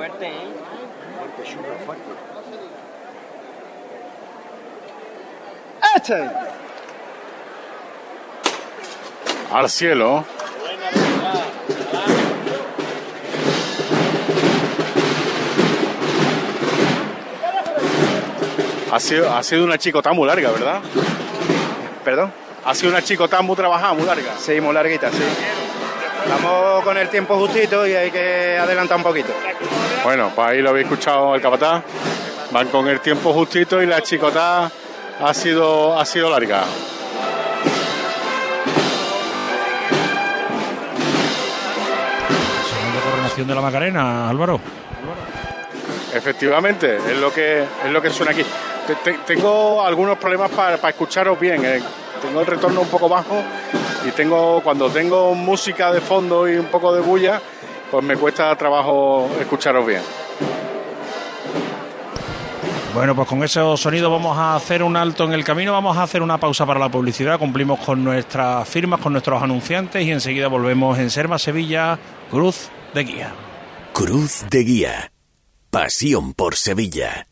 Fuerte, ¿eh? Fuerte, súper fuerte. ¡Este! Al cielo. Ha sido, ha sido una chicota muy larga, ¿verdad? ¿Perdón? Ha sido una chicota muy trabajada, muy larga. Sí, muy larguita, sí. Estamos con el tiempo justito y hay que adelantar un poquito. Bueno, pues ahí lo habéis escuchado el capataz. Van con el tiempo justito y la chicota ha sido, ha sido larga. Segunda coronación de la Macarena, Álvaro. Efectivamente, es lo que es lo que suena aquí. Te- te- tengo algunos problemas para escucharos bien. eh. Tengo el retorno un poco bajo y tengo cuando tengo música de fondo y un poco de bulla, pues me cuesta trabajo escucharos bien. Bueno, pues con esos sonidos vamos a hacer un alto en el camino, vamos a hacer una pausa para la publicidad, cumplimos con nuestras firmas, con nuestros anunciantes y enseguida volvemos en Serma, Sevilla, Cruz de Guía. Cruz de Guía. Pasión por Sevilla.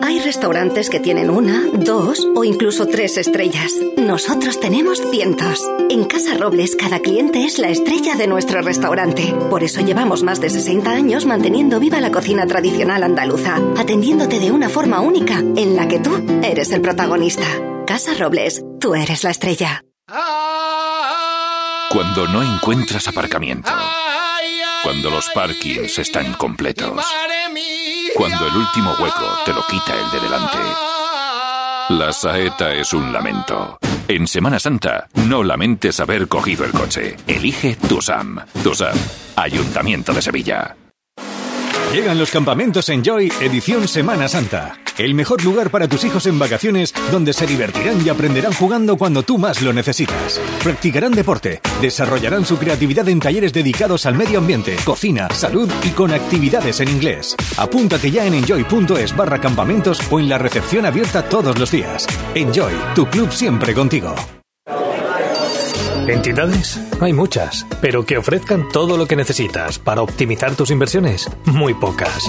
Hay restaurantes que tienen una, dos o incluso tres estrellas. Nosotros tenemos cientos. En Casa Robles cada cliente es la estrella de nuestro restaurante. Por eso llevamos más de 60 años manteniendo viva la cocina tradicional andaluza, atendiéndote de una forma única en la que tú eres el protagonista. Casa Robles, tú eres la estrella. Cuando no encuentras aparcamiento. Cuando los parkings están completos. Cuando el último hueco te lo quita el de delante. La saeta es un lamento. En Semana Santa, no lamentes haber cogido el coche. Elige Tusam. Tusam, Ayuntamiento de Sevilla. Llegan los campamentos Enjoy edición Semana Santa. El mejor lugar para tus hijos en vacaciones donde se divertirán y aprenderán jugando cuando tú más lo necesitas. Practicarán deporte, desarrollarán su creatividad en talleres dedicados al medio ambiente, cocina, salud y con actividades en inglés. Apúntate ya en enjoy.es barra campamentos o en la recepción abierta todos los días. Enjoy, tu club siempre contigo. ¿Entidades? Hay muchas, pero que ofrezcan todo lo que necesitas para optimizar tus inversiones, muy pocas.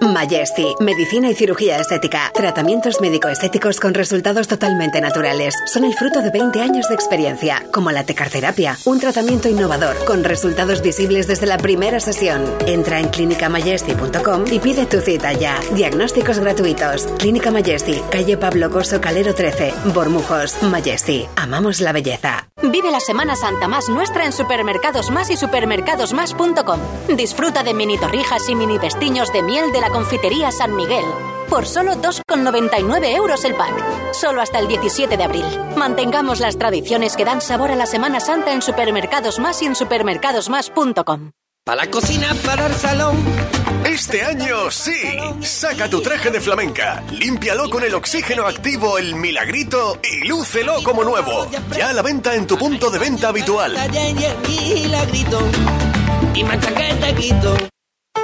Majesty, medicina y cirugía estética. Tratamientos médico-estéticos con resultados totalmente naturales. Son el fruto de 20 años de experiencia, como la tecarterapia, un tratamiento innovador con resultados visibles desde la primera sesión. Entra en clinicamajesty.com y pide tu cita ya. Diagnósticos gratuitos. Clínica Majesty, calle Pablo Coso Calero 13, Bormujos. Majesty, amamos la belleza. Vive la Semana Santa más nuestra en Supermercados Más y supermercadosmás.com. Disfruta de mini torrijas y mini pestiños de miel de la confitería San Miguel. por solo 2,99 euros el pack. Solo hasta el 17 de abril. Mantengamos las tradiciones que dan sabor a la Semana Santa en Supermercados Más y en supermercadosmás.com. Para la cocina, para el salón. Este año sí. Saca tu traje de flamenca, límpialo con el oxígeno activo El Milagrito y lúcelo como nuevo. Ya a la venta en tu punto de venta habitual. Y.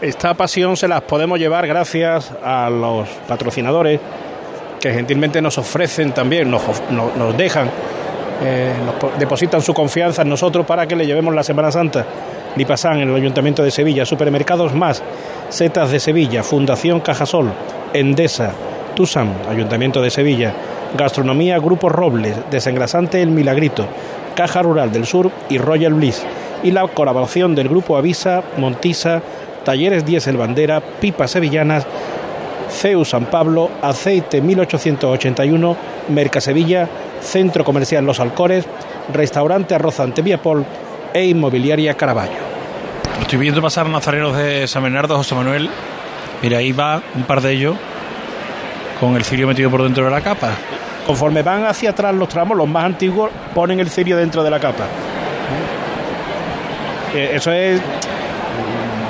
Esta pasión se las podemos llevar gracias a los patrocinadores que gentilmente nos ofrecen también, nos, dejan, eh, depositan su confianza en nosotros para que le llevemos la Semana Santa. Lipasan en el Ayuntamiento de Sevilla, Supermercados Más, Setas de Sevilla, Fundación Cajasol, Endesa, Tusam, Ayuntamiento de Sevilla, Gastronomía Grupo Robles, Desengrasante El Milagrito, Caja Rural del Sur y Royal Bliss. Y la colaboración del Grupo Avisa, Montisa, Talleres Diesel Bandera, Pipas Sevillanas, CEU San Pablo, Aceite 1881, Mercasevilla, Centro Comercial Los Alcores, Restaurante Arrozante Viapol e Inmobiliaria Caraballo. Estoy viendo pasar nazarenos de San Bernardo, José Manuel. Mira, ahí va un par de ellos con el cirio metido por dentro de la capa. Conforme van hacia atrás los tramos, los más antiguos ponen el cirio dentro de la capa. Eh, Eso es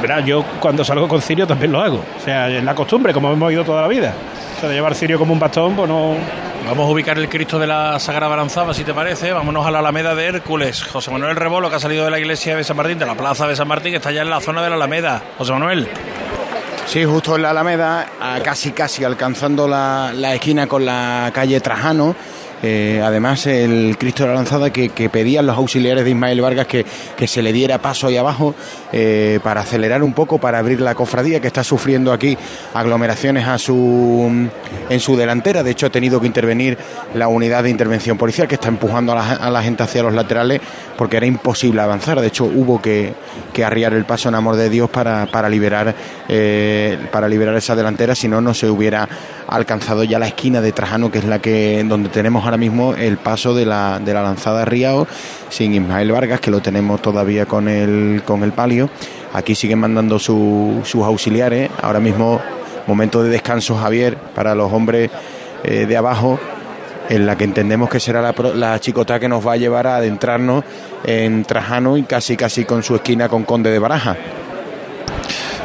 Verá, yo cuando salgo con cirio también lo hago. O sea, es la costumbre, como hemos ido toda la vida. O sea, de llevar cirio como un bastón, pues no. Vamos a ubicar el Cristo de la Sagrada Balanzada, si te parece. Vámonos a la Alameda de Hércules. José Manuel Rebolo, que ha salido de la iglesia de San Martín, de la plaza de San Martín, que está ya en la zona de la Alameda. José Manuel. Sí, justo en la Alameda, a casi casi alcanzando la, la esquina con la calle Trajano. Eh, además, el Cristo de la Lanzada que, que pedían los auxiliares de Ismael Vargas que, que se le diera paso ahí abajo eh, para acelerar un poco, para abrir la cofradía que está sufriendo aquí aglomeraciones a su, en su delantera. De hecho, ha tenido que intervenir la unidad de intervención policial que está empujando a la, gente hacia los laterales porque era imposible avanzar. De hecho, hubo que, que arriar el paso en amor de Dios para, para liberar eh, para liberar esa delantera, si no, no se hubiera alcanzado ya la esquina de Trajano, que es la que donde tenemos ahora mismo el paso de la, de la lanzada Riao, sin Ismael Vargas, que lo tenemos todavía con el, con el palio. Aquí siguen mandando su- sus auxiliares. Ahora mismo, momento de descanso, Javier, para los hombres eh, de abajo, en la que entendemos que será la, la chicota que nos va a llevar a adentrarnos en Trajano y casi casi con su esquina con Conde de Baraja.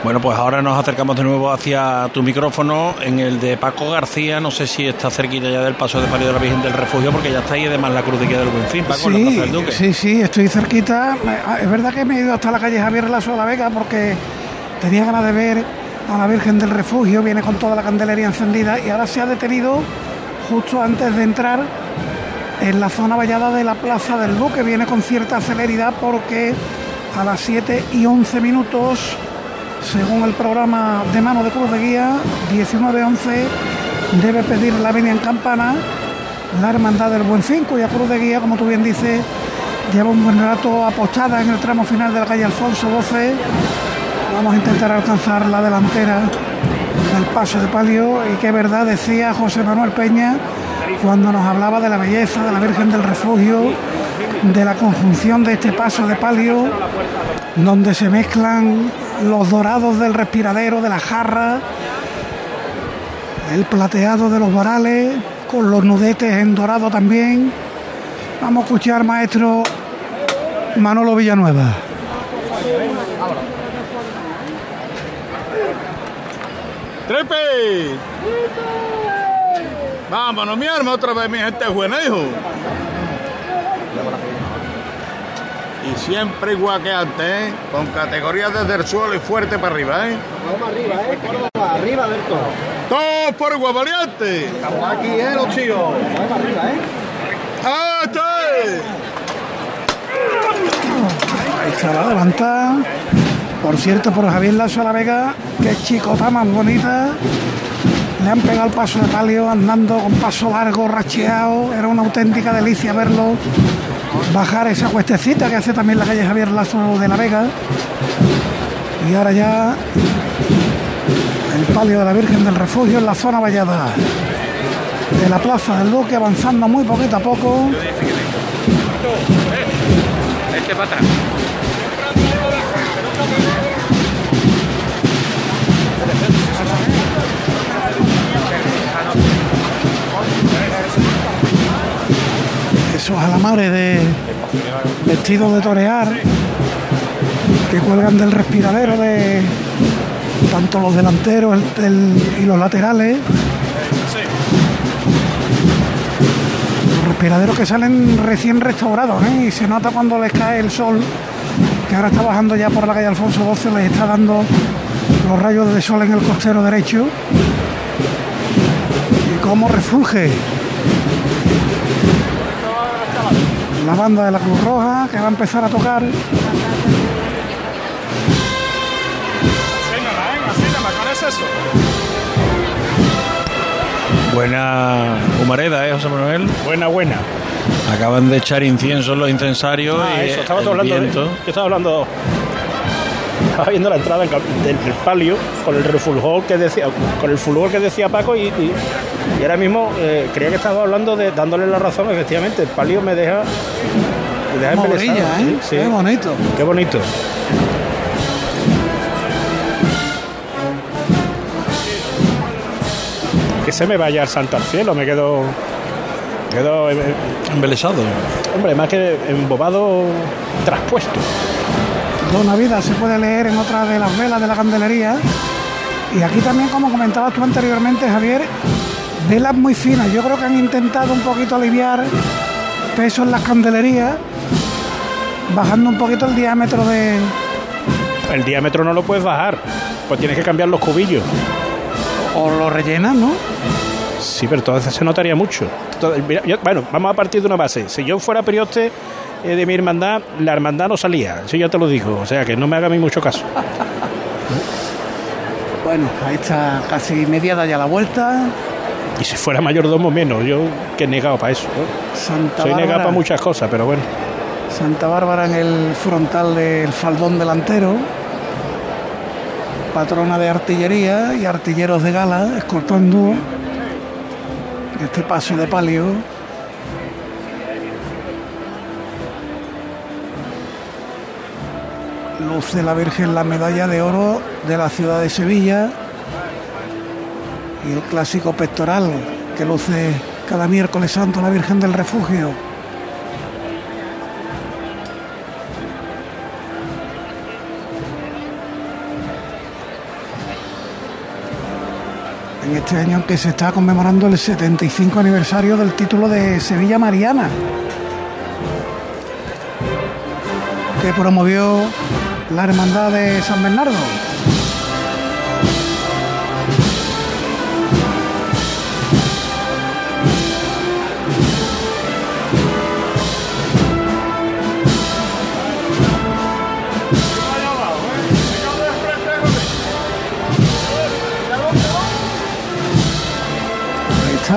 Bueno, pues ahora nos acercamos de nuevo hacia tu micrófono, en el de Paco García. No sé si está cerquita ya del paso de palio de la Virgen del Refugio, porque ya está ahí además la cruz de guía del Buen Fin, Paco, en la Sí, Plaza del Duque. sí, sí, estoy cerquita. Es verdad que me he ido hasta la calle Javier Lazo de la Vega porque tenía ganas de ver a la Virgen del Refugio, viene con toda la candelería encendida y ahora se ha detenido justo antes de entrar en la zona vallada de la Plaza del Duque. Viene con cierta celeridad porque a las 7 y 11 minutos, según el programa de mano de Cruz de Guía, 19-11, debe pedir la venia en campana la Hermandad del Buen Fin, cuya cruz de guía, como tú bien dices, lleva un buen rato apostada en el tramo final de la calle Alfonso XII. Vamos a intentar alcanzar la delantera del paso de palio y qué verdad decía José Manuel Peña cuando nos hablaba de la belleza de la Virgen del Refugio, de la conjunción de este paso de palio, donde se mezclan los dorados del respiradero, de la jarra, el plateado de los varales, con los nudetes en dorado también. Vamos a escuchar, maestro Manolo Villanueva. ¡Trepe! Vámonos, mi arma, otra vez mi gente buena, hijo. Y siempre igual que antes, ¿eh? Con categorías desde el suelo y fuerte para arriba, ¿eh? Vamos arriba, ¿eh? Córdoba, arriba del todo. ¡Todos por igual, valiente! Estamos aquí, ¿eh, los chicos? Vamos arriba, ¿eh? ¡Ah, está! Ahí está la levantada. Por cierto, por Javier Lazo a la Vega, qué chicota más bonita. Le han pegado el paso de palio andando con paso largo, racheado. Era una auténtica delicia verlo bajar esa cuestecita que hace también la calle Javier Lazo de la Vega. Y ahora ya el palio de la Virgen del Refugio en la zona vallada de la Plaza del Duque, avanzando muy poquito a poco. Este para. Esos alamares de vestidos de torear que cuelgan del respiradero de tanto los delanteros el- el- y los laterales. Los respiraderos que salen recién restaurados ¿eh? y se nota cuando les cae el sol, que ahora está bajando ya por la calle Alfonso XII, les está dando los rayos de sol en el costero derecho. Y cómo refulge la banda de la Cruz Roja que va a empezar a tocar. Buena humareda, ¿eh, José Manuel? Buena, buena. Acaban de echar incienso en los incensarios Ah, y eso, estaba el hablando, viento. yo estaba hablando, estaba viendo la entrada del palio con el refulgor que decía, con el fulgor que decía Paco y, y- y ahora mismo eh, creía que estaba hablando de dándole la razón, efectivamente, el palio me deja, me deja Como embelesado, brilla, ¿eh? sí. Qué bonito. Qué bonito. Que se me vaya el santo al cielo, me quedo. Me quedo. eh, Embelesado. Hombre, más que embobado, traspuesto. Dona Vida se puede leer en otra de las velas de la candelería. Y aquí también, como comentabas tú anteriormente, Javier, velas muy finas. Yo creo que han intentado un poquito aliviar peso en las candelerías, bajando un poquito el diámetro de... El diámetro no lo puedes bajar, pues tienes que cambiar los cubillos. O lo rellenas, ¿no? Sí, pero entonces se notaría mucho. Todo- mira, yo- bueno, vamos a partir de una base. Si yo fuera perioste eh, de mi hermandad, la hermandad no salía. Eso ya te lo digo. O sea, que no me haga a mí mucho caso. Bueno, ahí está casi mediada ya la vuelta. Y si fuera mayordomo, menos. Yo que he negado para eso. ¿no? Santa Soy negado para muchas cosas, pero bueno. Santa Bárbara en el frontal del faldón delantero. Patrona de artillería y artilleros de gala, escoltando este paso de palio. Luce la Virgen la medalla de oro de la ciudad de Sevilla y el clásico pectoral que luce cada miércoles santo la Virgen del Refugio. en este año que se está conmemorando el 75 aniversario del título de Sevilla Mariana, que promovió la Hermandad de San Bernardo.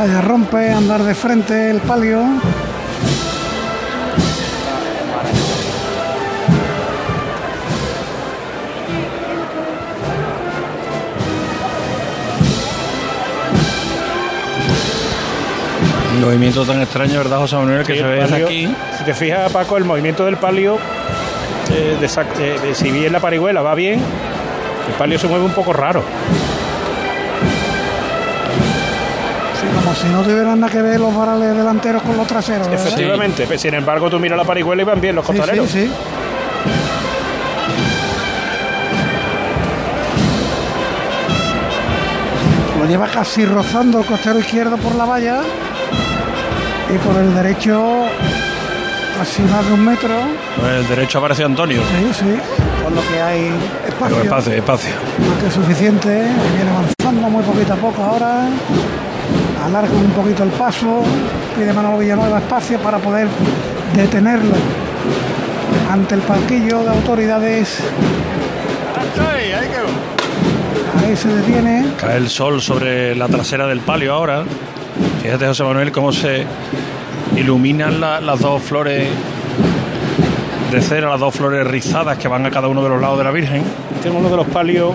Rompe, andar de frente el palio. Movimiento tan extraño, ¿verdad, José Manuel? Que Sí, se ve palio- aquí. Si te fijas, Paco, el movimiento del palio, eh, de eh, de- si bien la parihuela va bien, el palio se mueve un poco raro. Si no tuvieran nada que ver los varales delanteros con los traseros. ¿verdad? Efectivamente, sin embargo, tú miras la parihuela y van bien los Sí, costareros. sí, sí. Lo lleva casi rozando el costero izquierdo por la valla y por el derecho casi más de un metro. Pues el derecho apareció Antonio. Sí, sí, por lo que hay espacio. Pero espacio, espacio. Más que suficiente, viene muy poquito a poco ahora. Alarga un poquito el paso, pide Manolo Villanueva espacio para poder detenerlo ante el palquillo de autoridades. Ahí se detiene. Cae el sol sobre la trasera del palio ahora. Fíjate, José Manuel, cómo se iluminan la- las dos flores de cera, las dos flores rizadas que van a cada uno de los lados de la Virgen. Este es uno de los palios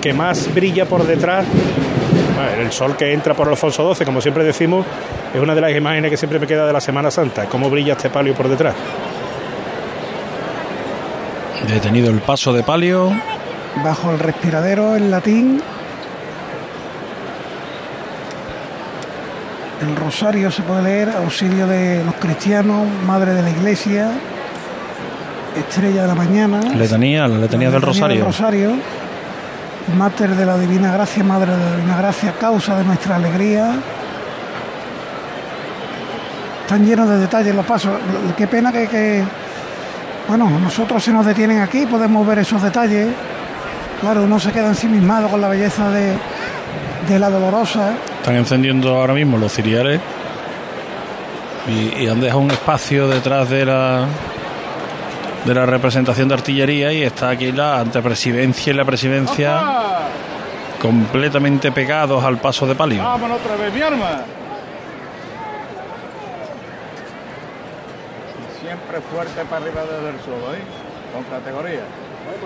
que más brilla por detrás. Bueno, El sol que entra por Alfonso XII, como siempre decimos, es una de las imágenes que siempre me queda de la Semana Santa. Cómo brilla este palio por detrás. Detenido el paso de palio. bajo el respiradero en latín. El rosario se puede leer, auxilio de los cristianos, madre de la iglesia, estrella de la mañana. Letanía, la letanía del Rosario. Rosario, Mater de la Divina Gracia, Madre de la Divina Gracia, causa de nuestra alegría. Están llenos de detalles los pasos. Qué pena que, que- bueno, nosotros se nos detienen aquí, podemos ver esos detalles. Claro, uno se queda ensimismado con la belleza de, de la dolorosa. Están encendiendo ahora mismo los ciriales y, y han dejado un espacio detrás de la de la representación de artillería y está aquí la antepresidencia y la presidencia completamente pegados al paso de palio. Vámonos otra vez, mi arma. Siempre fuerte para arriba desde el suelo, ¿eh? Con categoría.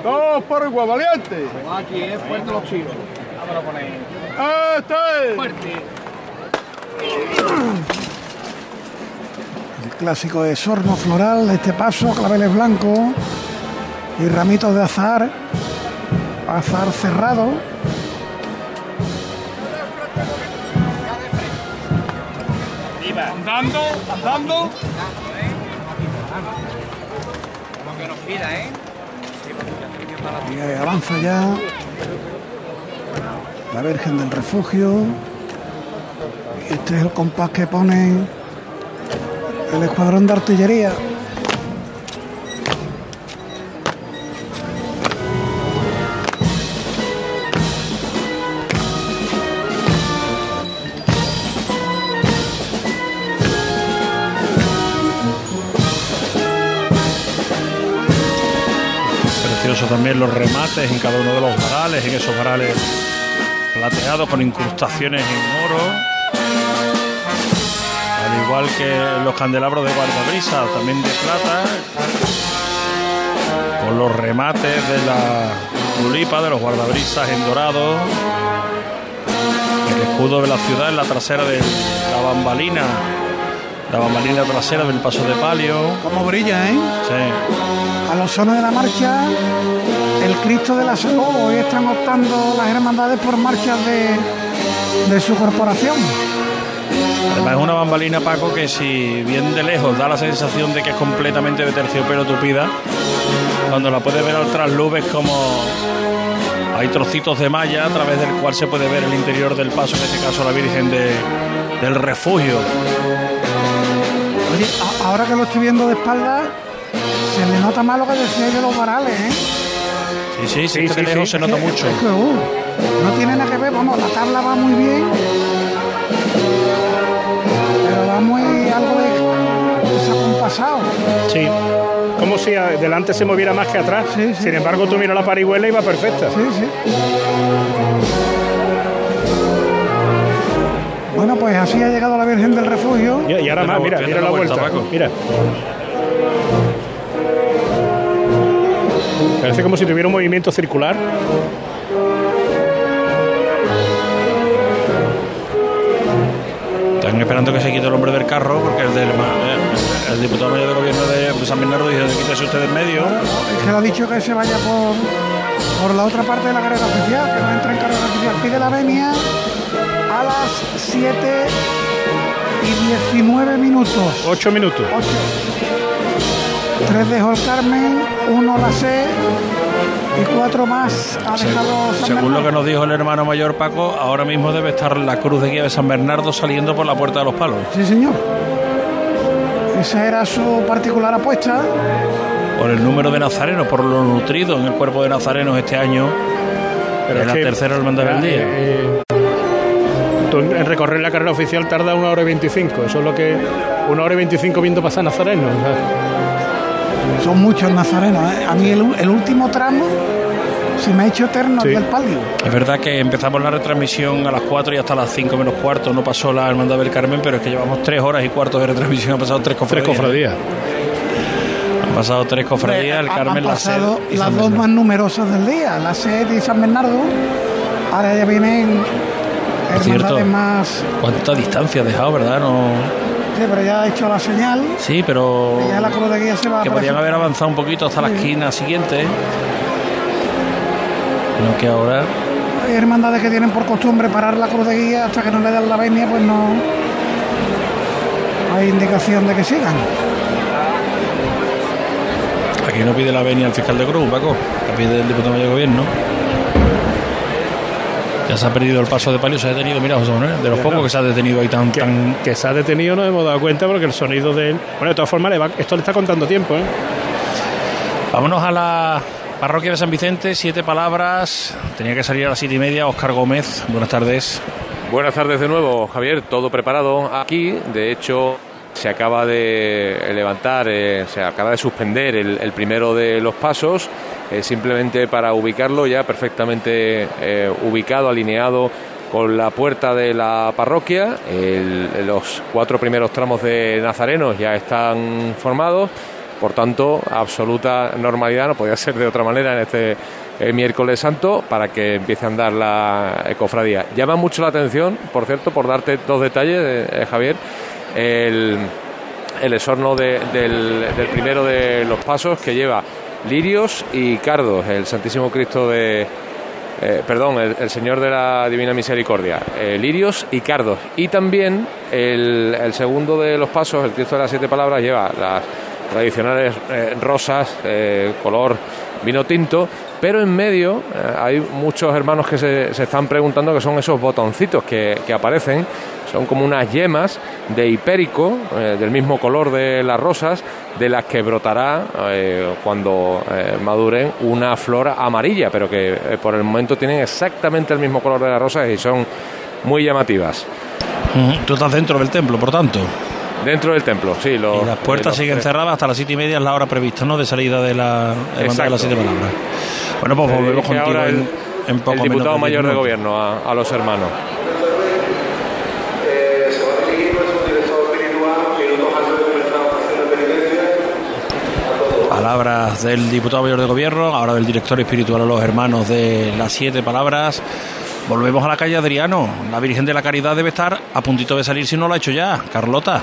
Dos por igual, valiente. Aquí es fuerte los chinos. Vámonos con él. ¡Este! Fuerte. Clásico de sorno floral este paso, claveles blancos y ramitos de azar, azar cerrado. Andando, andando. Como que nos pida, ¿eh? Y avanza ya la Virgen del Refugio. Este es el compás que pone el escuadrón de artillería. Precioso también los remates en cada uno de los varales, en esos varales plateados con incrustaciones en oro. Al igual que los candelabros de guardabrisa, también de plata, con los remates de la tulipa, de los guardabrisas en dorado. El escudo de la ciudad en la trasera de la bambalina, la bambalina trasera del paso de palio. Como brilla, ¿eh? Sí. A los sones de la marcha, el Cristo de la Salud. Hoy están optando las hermandades por marchas de, de su corporación. Además es una bambalina, Paco, que si bien de lejos da la sensación de que es completamente de terciopelo tupida, cuando la puedes ver al trasluz ves como hay trocitos de malla a través del cual se puede ver el interior del paso, en este caso la Virgen de- del Refugio. Oye, ahora que lo estoy viendo de espalda, se le nota más lo que decía de los varales, ¿eh? Sí, sí, sí, que de lejos se nota mucho. es que, uh, no tiene nada que ver, vamos, la tabla va muy bien, Sí. Como si delante se moviera más que atrás. Sin embargo, tú miras la parihuela y va perfecta. Sí, sí. Bueno, pues así ha llegado la Virgen del Refugio. Y, y ahora más, mira, mira la vuelta. Mira. Parece como si tuviera un movimiento circular. Están esperando que se quite el hombre del carro, porque el, del, eh, el diputado mayor de gobierno de San Bernardo dice: quítese usted del medio. Es que le ha dicho que se vaya por, por la otra parte de la carrera oficial, que no entre en carrera oficial. Pide la venia a las 7 y 19 minutos. 8 minutos. 8. 3 dejó el Carmen, 1 la C y 4 más ha dejado San Según lo que nos dijo el hermano mayor Paco, ahora mismo debe estar la cruz de guía de San Bernardo saliendo por la puerta de los palos. Sí, señor. Esa era su particular apuesta. Por el número de nazarenos, por lo nutrido en el cuerpo de nazarenos este año. Pero es es la que- tercera hermandad del día. eh, tú en en recorrer la carrera oficial tarda una hora y veinticinco. Eso es lo que. Una hora y veinticinco viendo pasar nazarenos. o sea. Son muchos nazarenos. ¿eh? A mí el, el último tramo se me ha hecho eterno el Sí. del palio. Es verdad que empezamos la retransmisión a las 4 y hasta las 5 menos cuarto no pasó la Hermandad del Carmen, pero es que llevamos 3 horas y cuarto de retransmisión, han pasado 3 cofradías. Tres cofradías. Han pasado 3 cofradías, el Carmen, han la Sed y las San dos Bernardo. más numerosas del día, la Sed y San Bernardo. Ahora ya vienen Por cierto. más. ¿Cuánta distancia ha dejado, verdad? No... Sí, pero ya ha hecho la señal. Sí, pero... Ya la cruz de guía se va a Que podían haber avanzado un poquito hasta la esquina siguiente. No que ahora... Hay hermandades que tienen por costumbre parar la cruz de guía hasta que no le dan la venia, pues no hay indicación de que sigan. Aquí no pide la venia al fiscal de Cruz, Paco. La pide el diputado mayor de gobierno. Ya se ha perdido el paso de palio, se ha detenido, mira José Manuel, de los Ya pocos no. que se ha detenido ahí tan... tan... Que se ha detenido no hemos dado cuenta porque el sonido de él. Bueno, de todas formas, le va- esto le está contando tiempo, ¿eh? Vámonos a la parroquia de San Vicente, siete palabras. Tenía que salir a las siete y media. Oscar Gómez, buenas tardes. Buenas tardes de nuevo, Javier. Todo preparado aquí. De hecho, se acaba de levantar, eh, se acaba de suspender el, primero de los pasos, eh, simplemente para ubicarlo ya perfectamente eh, ubicado, alineado con la puerta de la parroquia. Los cuatro primeros tramos de Nazarenos ya están formados. Por tanto, absoluta normalidad, no podía ser de otra manera en este eh, miércoles santo para que empiece a andar la eh, cofradía. Llama mucho la atención, por cierto, por darte dos detalles, eh, Javier, el, el esorno de- del, primero de los pasos que lleva lirios y cardos, el Santísimo Cristo de... perdón, el, Señor de la Divina Misericordia, lirios y cardos. Y también el segundo de los pasos, el Cristo de las Siete Palabras, lleva las tradicionales eh, rosas, eh, color vino tinto, pero en medio eh, hay muchos hermanos que se, se están preguntando qué son esos botoncitos que, que aparecen, son como unas yemas de hipérico, del mismo color de las rosas, de las que brotará cuando maduren una flor amarilla, pero que por el momento tienen exactamente el mismo color de las rosas y son muy llamativas. Tú estás dentro del templo, por tanto. Dentro del templo, sí. Los, Y las puertas los siguen tres- cerradas hasta las siete y media, es la hora prevista, ¿no? De salida de la hermandad de las siete palabras. Bueno, pues Le volvemos contigo ahora el, en poco el menos diputado de mayor de gobierno a, a los hermanos. Palabras del diputado mayor de gobierno, ahora del director espiritual a los hermanos de las siete palabras. Volvemos a la calle Adriano. La Virgen de la Caridad debe estar a puntito de salir si no lo ha hecho ya. Carlota.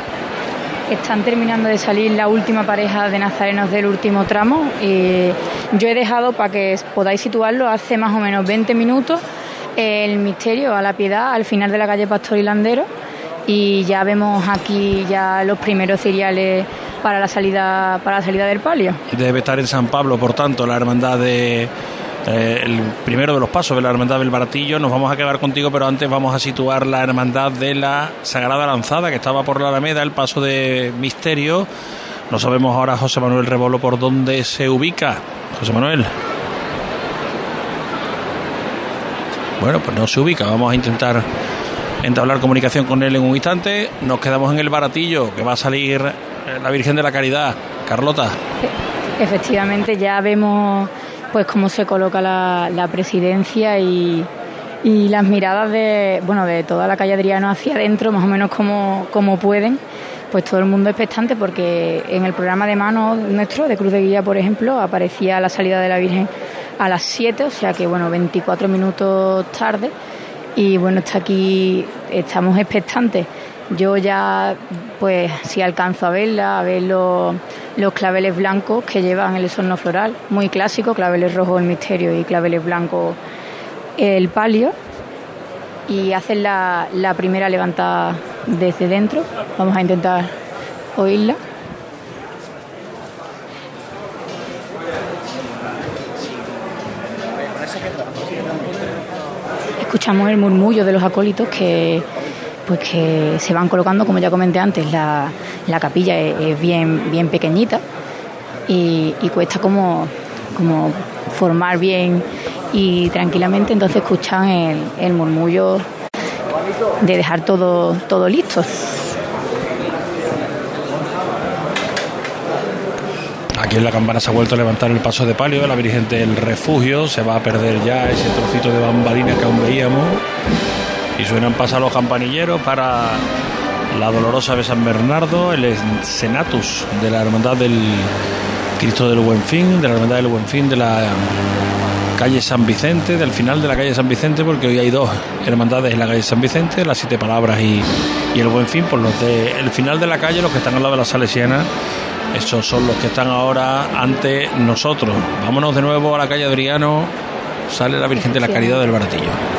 Están terminando de salir la última pareja de nazarenos del último tramo y yo he dejado para que podáis situarlo hace más o menos 20 minutos el misterio a la piedad al final de la calle Pastor y Landero y ya vemos aquí ya los primeros ciriales para la salida para la salida del palio. Debe estar en San Pablo, por tanto, la hermandad de. Eh, el primero de los pasos de la hermandad del Baratillo. Nos vamos a quedar contigo, pero antes vamos a situar la hermandad de la Sagrada Lanzada, que estaba por la Alameda, el paso de Misterio. No sabemos ahora, José Manuel Rebolo, por dónde se ubica. José Manuel. Bueno, pues no se ubica. Vamos a intentar entablar comunicación con él en un instante. Nos quedamos en el Baratillo, que va a salir eh, la Virgen de la Caridad. Carlota. Efectivamente, ya vemos pues cómo se coloca la, presidencia y, las miradas de bueno de toda la calle Adriano hacia adentro, más o menos como, como pueden. Pues todo el mundo expectante porque en el programa de mano nuestro, de Cruz de Guía, por ejemplo, aparecía la salida de la Virgen a las 7, o sea que bueno, 24 minutos tarde. Y bueno, está aquí, estamos expectantes. Yo ya, pues, si alcanzo a verla, a ver los, claveles blancos que llevan el esorno floral, muy clásico, claveles rojos el misterio y claveles blancos el palio. Y hacen la, la primera levantada desde dentro. Vamos a intentar oírla. Escuchamos el murmullo de los acólitos que pues que se van colocando, como ya comenté antes, la, la capilla es, bien, bien pequeñita y, cuesta como, como formar bien y tranquilamente, entonces escuchan el, murmullo de dejar todo, todo listo. Aquí en la campana se ha vuelto a levantar el paso de palio la Virgen del Refugio. Se va a perder ya ese trocito de bambalina que aún veíamos. Y suenan pasar los campanilleros para la dolorosa de San Bernardo, el senatus de la Hermandad del Cristo del Buen Fin, de la Hermandad del Buen Fin de la calle San Vicente, del final de la calle San Vicente, porque hoy hay dos hermandades en la calle San Vicente, las Siete Palabras y, el Buen Fin, por los de el final de la calle, los que están al lado de la Salesiana esos son los que están ahora ante nosotros. Vámonos de nuevo a la calle Adriano. Sale la Virgen de la Caridad del Baratillo.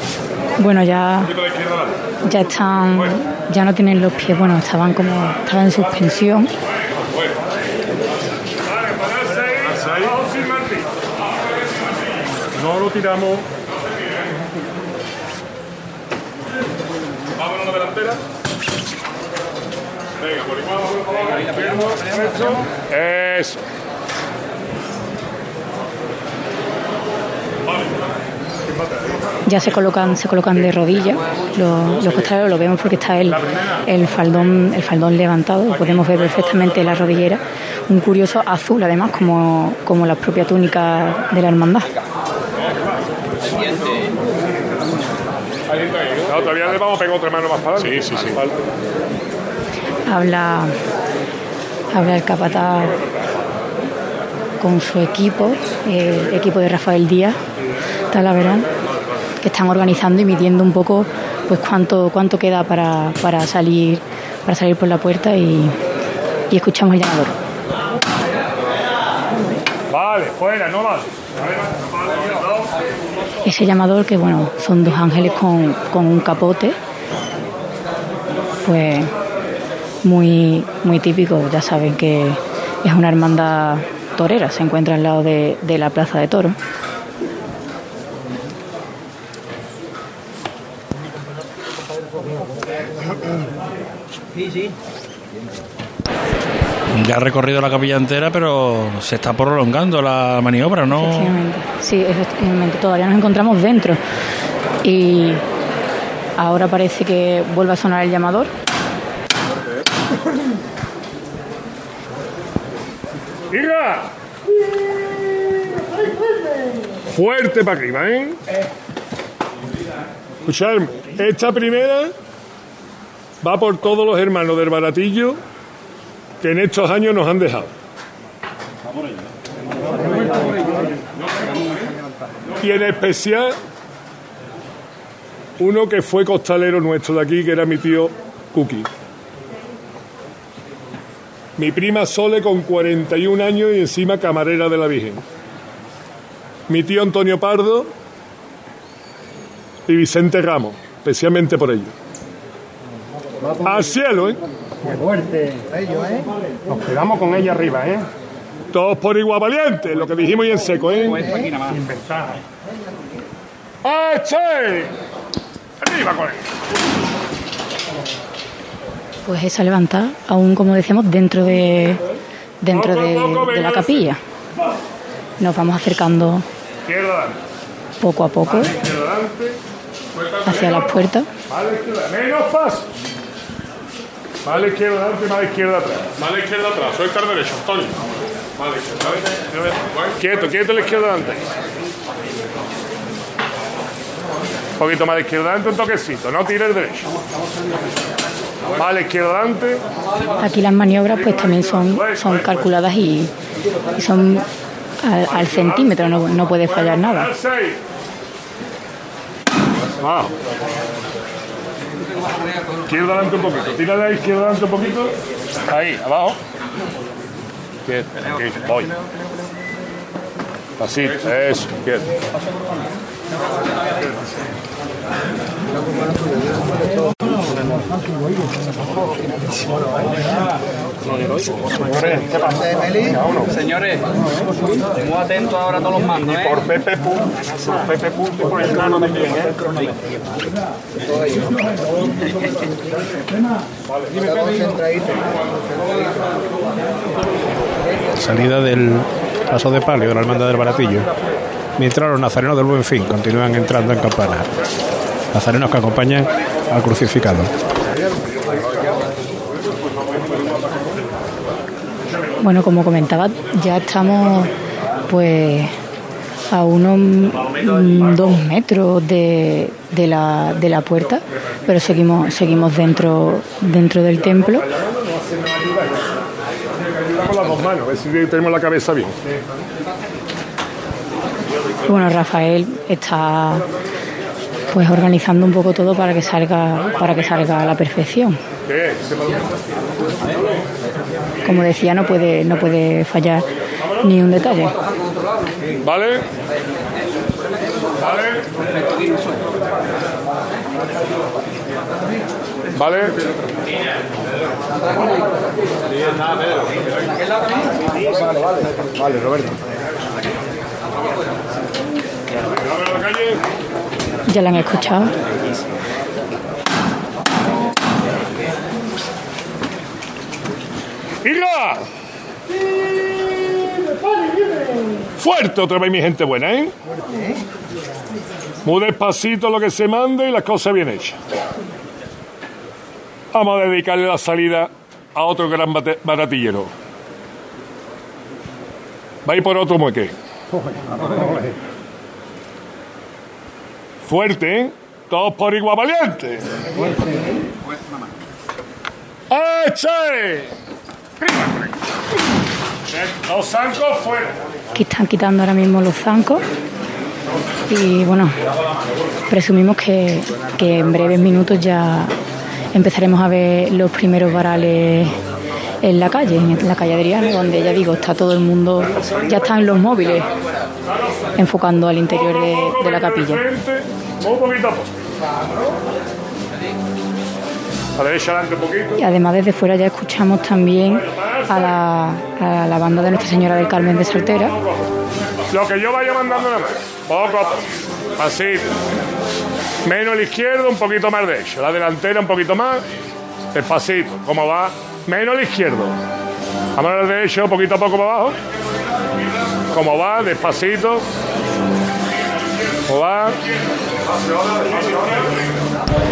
Bueno, ya, ya están, ya no tienen los pies, bueno, estaban como, estaban en suspensión. No lo tiramos. Vámonos a la delantera. Venga, por igual, Eso. Ya se colocan, se colocan de rodillas. Los, los costaleros, lo vemos porque está el, el, faldón, el faldón levantado, podemos ver perfectamente la rodillera, un curioso azul además como, como la propia túnica de la hermandad. No, todavía le vamos a pegar otra mano más para adelante. Sí, sí, sí. Habla, habla el capataz con su equipo, el equipo de Rafael Díaz, Talaverón, que están organizando y midiendo un poco pues cuánto, cuánto queda para, para salir para salir por la puerta y, y escuchamos el llamador. Vale, fuera, no vale. Ese llamador que bueno, son dos ángeles con, con un capote, pues muy, muy típico. Ya saben que es una hermandad torera, se encuentra al lado de, de la Plaza de Ya ha recorrido la capilla entera, pero se está prolongando la maniobra, ¿no? Efectivamente, sí, efectivamente. Todavía nos encontramos dentro. Y ahora parece que vuelve a sonar el llamador. Fuerte para arriba, ¿eh? Escuchadme, esta primera va por todos los hermanos del baratillo que en estos años nos han dejado. Y en especial uno que fue costalero nuestro de aquí, que era mi tío Cookie. Mi prima Sole con 41 años y encima camarera de la Virgen. Mi tío Antonio Pardo y Vicente Ramos, especialmente por ello. Al cielo, ¿eh? Qué fuerte. ¿eh? Nos quedamos con ella arriba, ¿eh? Todos por igual valiente, lo que dijimos y en seco, ¿eh? Sin ventaja. ¡Arriba con él! pues esa levantada, aún como decíamos, dentro de dentro de, la capilla. Nos vamos acercando poco a poco hacia las puertas. Menos paso. Vale izquierda adelante, más izquierda atrás. Más izquierda atrás, suelta el derecho, Antonio. Vale izquierda. Quieto, quieto la izquierda adelante. Un poquito más de izquierda adelante, un toquecito, no tire el derecho. Vale, izquierda adelante. Aquí las maniobras pues también son, son calculadas y, son al, centímetro, no, no, puede fallar nada. Izquierda adelante un poquito. Tira de la izquierda adelante un poquito. Ahí, abajo. Aquí, voy. Así, eso, bien. ¿Qué? Señores, muy atentos ahora a todos los mandos, ¿eh? Por Pepe Punto, por Pepe Punto y por el nano también, ¿eh? Salida del paso de palio de la hermandad del baratillo. Mientras los nazarenos del buen fin continúan entrando en campana. Nazarenos que acompañan al crucificado. Bueno, como comentaba, ya estamos pues a unos mm, dos metros de, de la, de la puerta, pero seguimos, seguimos dentro, dentro del templo. Con las dos manos, a ver si tenemos la cabeza bien. Bueno, Rafael está pues organizando un poco todo para que salga, para que salga a la perfección. ¿Qué? Como decía, no puede, no puede fallar ni un detalle. ¿Vale? ¿Vale? ¿Vale? Vale, Roberto. Ya la han escuchado. ¡Higa! Fuerte otra vez mi gente buena, ¿eh? Muy despacito lo que se mande y las cosas bien hechas. Vamos a dedicarle la salida a otro gran baratillero. Va a ir por otro mueque. Fuerte, ¿eh? Todos por igual valiente. ¡Eche! Los zancos fuera. Aquí están quitando ahora mismo los zancos. Y bueno, presumimos que, que en breves minutos ya empezaremos a ver los primeros varales en la calle, en la calle Adriano, donde ya digo, está todo el mundo, ya están los móviles enfocando al interior de, de la capilla. A la derecha adelante un poquito. Y además desde fuera ya escuchamos también a la, a la banda de Nuestra Señora del Carmen de Saltera. Lo que yo vaya mandando nada más. Poco a poco. Así. Menos el izquierdo, un poquito más derecho. La delantera un poquito más. Despacito. ¿Cómo va? Menos el izquierdo. Vamos al derecho, poquito a poco para abajo. ¿Cómo va? Despacito. ¿Cómo va?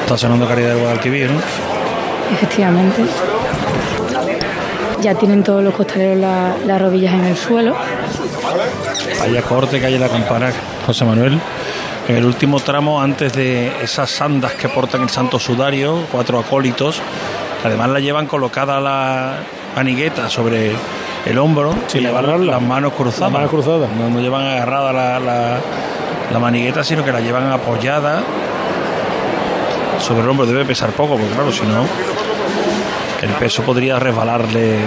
Está sonando Caridad del Guadalquivir, ¿no? Efectivamente. Ya tienen todos los costaleros la- las rodillas en el suelo. Vaya corte que hay en la campana, José Manuel. En el último tramo, antes de esas sandas que portan el santo sudario, cuatro acólitos, además la llevan colocada la manigueta sobre el hombro y llevan las manos cruzadas. Las manos cruzadas. No, no llevan agarrada la, la, la manigueta, sino que la llevan apoyada sobre el hombro. Debe pesar poco, porque claro, si no, el peso podría resbalarles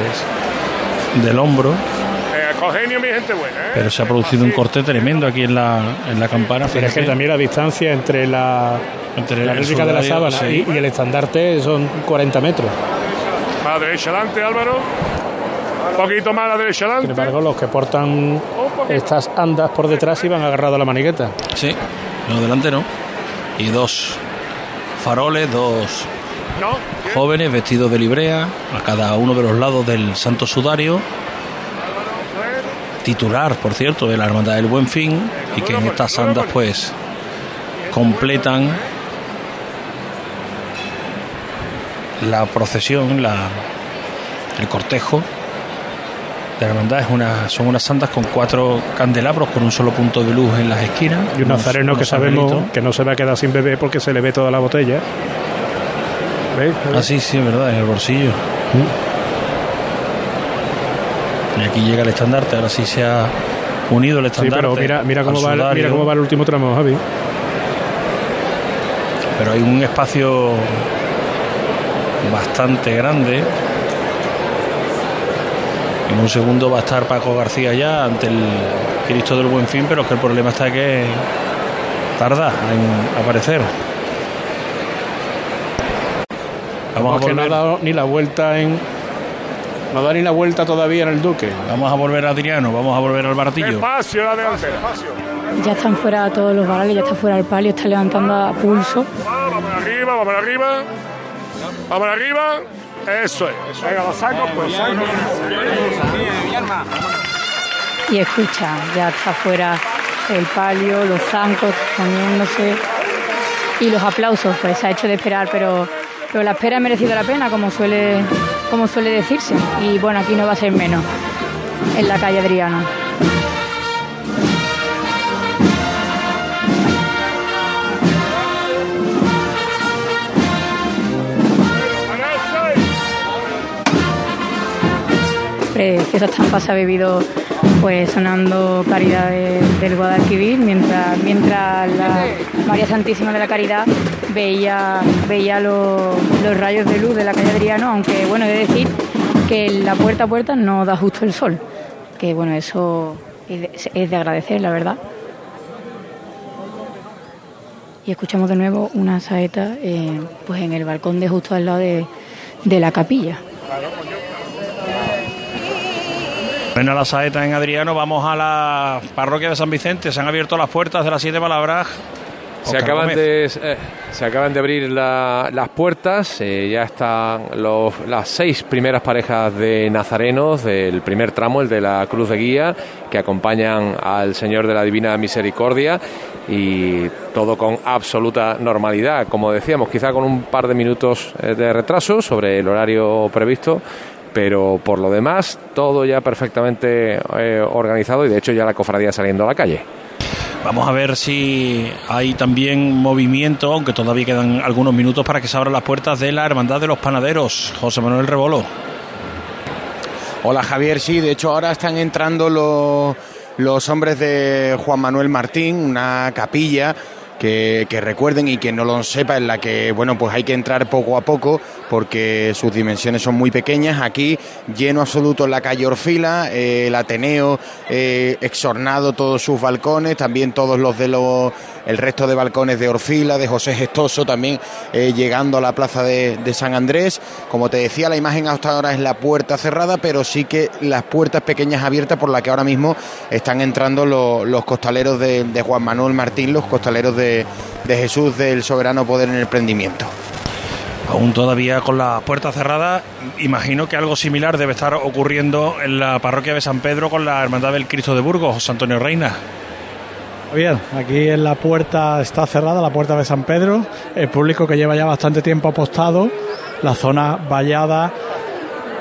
del hombro. Eh, ¿eh? Pero se ha producido un corte tremendo aquí en la, en la campana. Pero es que también la distancia entre la, Entre la réplica de la sábana sí. y, y el estandarte son 40 metros. A la derecha adelante, Álvaro. Un poquito más a la derecha Sin adelante. embargo, los que portan estas andas por detrás iban agarrados a la manigueta. Sí, no delante no. Y dos faroles, dos jóvenes vestidos de librea, a cada uno de los lados del Santo Sudario. Titular, por cierto, de la Hermandad del Buen Fin, y que en estas andas, pues, completan la procesión, la, el cortejo la hermandad. Es una, son unas sandas con cuatro candelabros con un solo punto de luz en las esquinas. Y un nazareno que sabemos que no se va a quedar sin beber porque se le ve toda la botella. ¿Veis? Ah, sí, sí, es verdad, en el bolsillo. Y aquí llega el estandarte, ahora sí se ha unido el Sí, estandarte. pero mira, mira, cómo va, el- mira cómo va el último tramo, Javi. Pero hay un espacio bastante grande. En un segundo va a estar Paco García ya ante el Cristo del Buen Fin, pero es que el problema está que tarda en aparecer. Vamos a volver. no ha dado ni la vuelta en. No ha dado ni la vuelta todavía en el Duque. Vamos a volver a Adriano, vamos a volver al Baratillo. Espacio, la Ya están fuera todos los varales, ya está fuera el palio, está levantando a pulso. Vamos arriba, vamos arriba. Vamos arriba. Eso es. Venga, los saco, pues saco. Y escucha, ya está fuera el palio, los zancos poniéndose. Y los aplausos, pues se ha hecho de esperar, pero pero la espera ha merecido la pena, como suele, como suele decirse. Y bueno, aquí no va a ser menos, en la calle Adriano. Preciosa estampa se ha vivido pues sonando Caridad del Guadalquivir mientras mientras la María Santísima de la Caridad veía, veía los, rayos de luz de la calle Adriano, aunque bueno, he de decir que la puerta a puerta no da justo el sol, que bueno, eso es de, agradecer, la verdad. Y escuchamos de nuevo una saeta eh, pues en el balcón de justo al lado de, de la capilla. Bueno, la saeta en Adriano, vamos a la parroquia de San Vicente, se han abierto las puertas de las siete palabras. Se acaban, de, eh, se acaban de abrir las puertas, eh, ya están las seis primeras parejas de nazarenos del primer tramo, el de la Cruz de Guía, que acompañan al Señor de la Divina Misericordia. Y todo con absoluta normalidad, como decíamos, quizá con un par de minutos eh, de retraso sobre el horario previsto, pero por lo demás todo ya perfectamente organizado y de hecho ya la cofradía saliendo a la calle. Vamos a ver si hay también movimiento, aunque todavía quedan algunos minutos para que se abran las puertas de la Hermandad de los Panaderos. José Manuel Rebolo. Hola Javier, sí, de hecho ahora están entrando los, los hombres de Juan Manuel Martín, una capilla que, recuerden y que no lo sepa en la que bueno pues hay que entrar poco a poco porque sus dimensiones son muy pequeñas. Aquí lleno absoluto la calle Orfila, eh, el Ateneo eh, exornado todos sus balcones, también todos los de los, el resto de balcones de Orfila, de José Gestoso, también eh, llegando a la plaza de, San Andrés. Como te decía, la imagen hasta ahora es la puerta cerrada, pero sí que las puertas pequeñas abiertas por las que ahora mismo están entrando los, costaleros de, Juan Manuel Martín, los costaleros de, de Jesús del Soberano Poder en el Prendimiento. Aún todavía con la puerta cerrada, imagino que algo similar debe estar ocurriendo en la parroquia de San Pedro con la Hermandad del Cristo de Burgos, José Antonio Reina. Bien, aquí en la puerta está cerrada, la puerta de San Pedro, el público que lleva ya bastante tiempo apostado, la zona vallada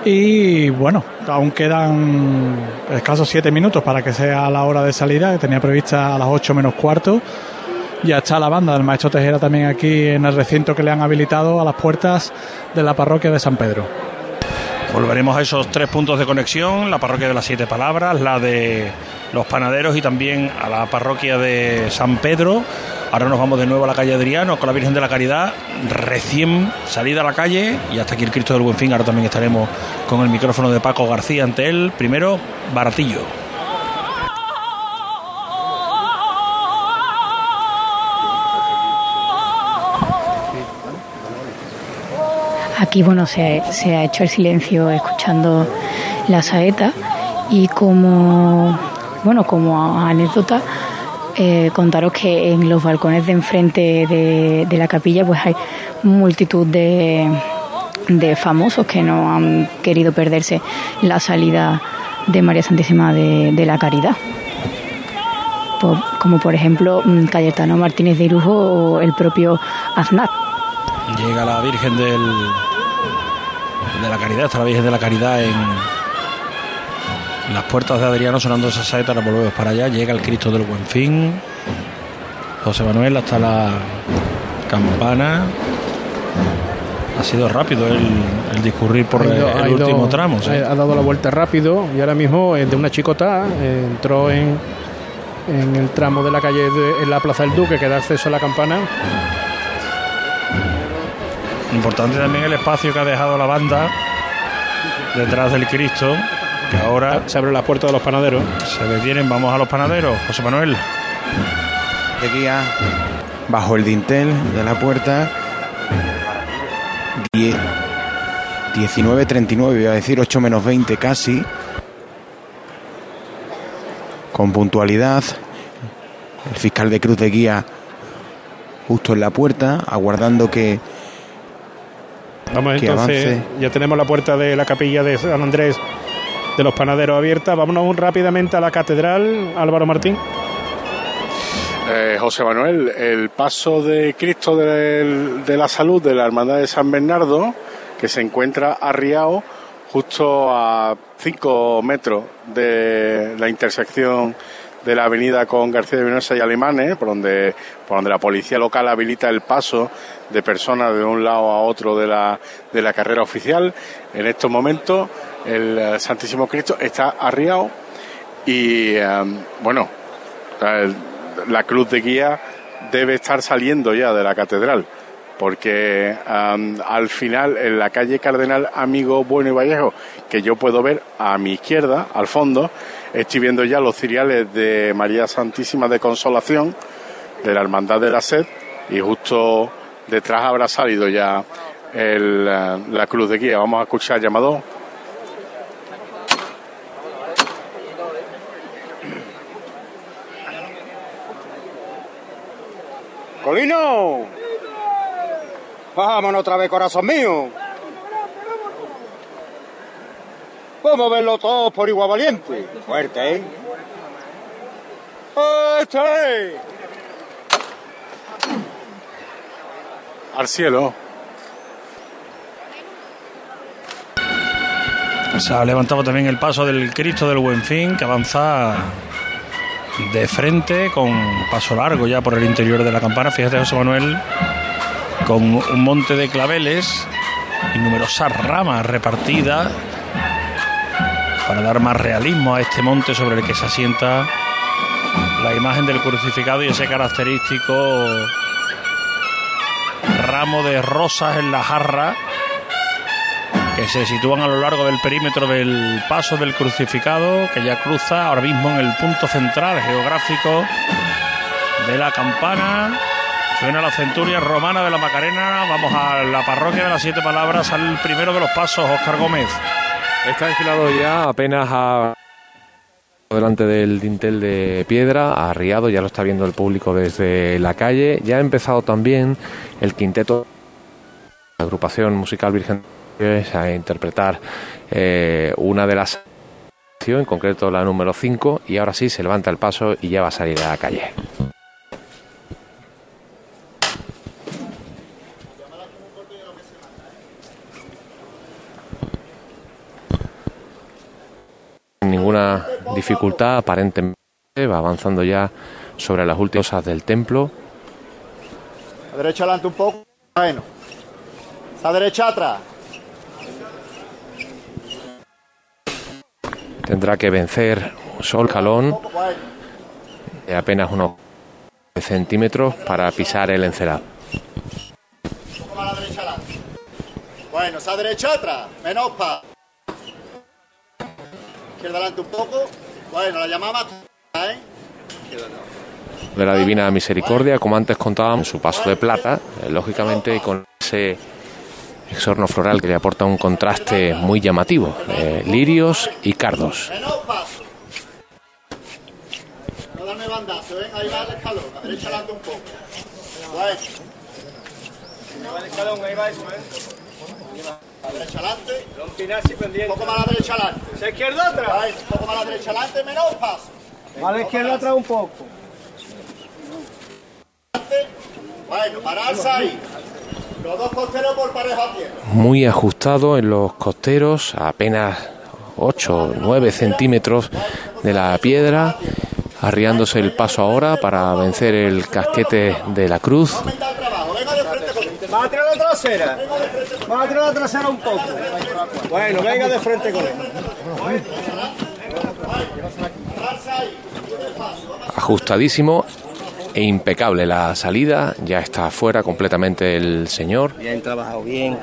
y bueno, aún quedan escasos siete minutos para que sea la hora de salida, que tenía prevista a las ocho menos cuarto. Ya está la banda del maestro Tejera también aquí en el recinto que le han habilitado a las puertas de la parroquia de San Pedro. Volveremos a esos tres puntos de conexión, la parroquia de las siete palabras, la de los panaderos y también a la parroquia de San Pedro. Ahora nos vamos de nuevo a la calle Adriano con la Virgen de la Caridad, recién salida a la calle y hasta aquí el Cristo del Buen Fin. Ahora también estaremos con el micrófono de Paco García ante él. Primero, Baratillo. Aquí, bueno, se, ha hecho el silencio escuchando la saeta y como, bueno, como anécdota, eh, contaros que en los balcones de enfrente de, la capilla pues hay multitud de, famosos que no han querido perderse la salida de María Santísima de, la Caridad. como por ejemplo mm, Cayetano Martínez de Irujo o el propio Aznar. Llega la Virgen del, de la Caridad, está la Virgen de la Caridad en, las puertas de Adriano sonando esa saeta, ahora volvemos para allá, llega el Cristo del Buen Fin, José Manuel hasta la campana. Ha sido rápido el, discurrir por el, último tramo. Ha dado la vuelta rápido y ahora mismo de una chicota entró en, en el tramo de la calle de, en la Plaza del Duque que da acceso a la campana Importante también el espacio que ha dejado la banda detrás del Cristo, que ahora se abre la puerta de los panaderos. Se detienen, vamos a los panaderos, José Manuel. De guía bajo el dintel de la puerta. 19.39, iba a decir 8 menos 20 casi. Con puntualidad. El fiscal de Cruz de Guía justo en la puerta, aguardando que. Vamos entonces, ya tenemos la puerta de la capilla de San Andrés de los Panaderos abierta. Vámonos rápidamente a la catedral, Álvaro Martín. Eh, José Manuel, el paso de Cristo de, la Salud de la Hermandad de San Bernardo, que se encuentra arriado justo a 5 metros de la intersección de la avenida con García de Vinosa y Alemanes, por donde, por donde la policía local habilita el paso de personas de un lado a otro de la, de la carrera oficial. En estos momentos el eh, Santísimo Cristo está arriado y eh, bueno, la cruz de guía debe estar saliendo ya de la catedral porque al final en la calle Cardenal Amigo Bueno y Vallejo, que yo puedo ver a mi izquierda, al fondo, estoy viendo ya los ciriales de María Santísima de Consolación, de la Hermandad de la Sed, y justo detrás habrá salido ya la cruz de guía. Vamos a escuchar llamado. Colino. Vámonos otra vez, corazón mío. Vamos a verlo todos por igual valiente. Fuerte, ¿eh? ¡Este! Al cielo. Se ha levantado también el paso del Cristo del Buen Fin, que avanza de frente con paso largo ya por el interior de la campana. Fíjate, José Manuel, con un monte de claveles y numerosas ramas repartidas para dar más realismo a este monte sobre el que se asienta la imagen del crucificado y ese característico ramo de rosas en la jarra que se sitúan a lo largo del perímetro del paso del crucificado que ya cruza ahora mismo en el punto central geográfico de la campana Suena la centuria romana de la Macarena. Vamos a la parroquia de las siete palabras, al primero de los pasos, Oscar Gómez. Está enfilado ya apenas a delante del dintel de piedra, arriado, ya lo está viendo el público desde la calle. Ya ha empezado también el quinteto, la agrupación musical Virgen a interpretar eh, una de las en concreto la número 5 y ahora sí se levanta el paso y ya va a salir a la calle. ninguna dificultad aparentemente, va avanzando ya sobre las últimas cosas del templo. A derecha adelante un poco, bueno. A derecha atrás. Tendrá que vencer un sol calón de apenas unos centímetros para pisar el encerado. Bueno, a derecha atrás, menos pa un poco. Bueno, la llamaba ¿eh? de la Divina Misericordia, como antes contábamos, su paso de plata, eh, lógicamente con ese exorno floral que le aporta un contraste muy llamativo, eh, lirios y cardos. No darme bandazo, ¿eh? ahí va el escalón, a derecha adelante un poco. Bueno. Ahí va el escalón, ahí va eso. A la derecha adelante. Un poco más a la derecha adelante. ¿Se izquierda atrás? Un poco más a la derecha adelante, menos paso. a la izquierda atrás un poco. Bueno, pararse ahí. Los dos costeros por pareja a tierra. Muy ajustado en los costeros, apenas 8 o 9 centímetros de la piedra, arriándose el paso ahora para vencer el casquete de la cruz. Va a tirar la trasera. Va a tirar la trasera un poco. Bueno, venga de frente con él. Ajustadísimo e impecable la salida. Ya está afuera completamente el señor. Bien trabajado, bien.